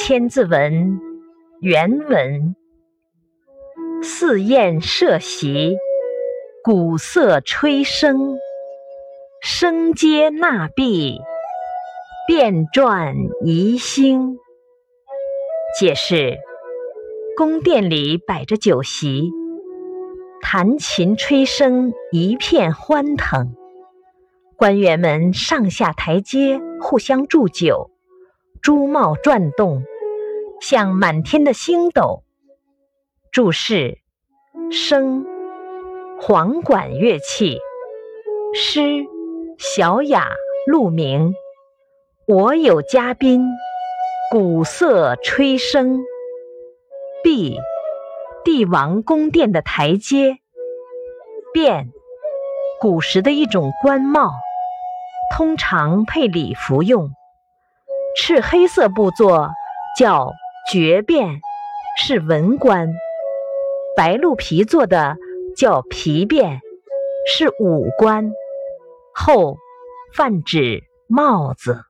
千字文原文：四宴设席，鼓瑟吹笙，声阶纳毕，遍转宜兴。解释：宫殿里摆着酒席，弹琴吹笙，一片欢腾。官员们上下台阶，互相祝酒。珠帽转动，像满天的星斗。注释：笙，簧管乐器。诗，小雅鹿鸣。我有嘉宾，鼓瑟吹笙。B，，帝王宫殿的台阶。便，古时的一种官帽，通常配礼服用。赤黑色布做叫绝变，是文官；白鹿皮做的叫皮辫，是武官。后泛指帽子。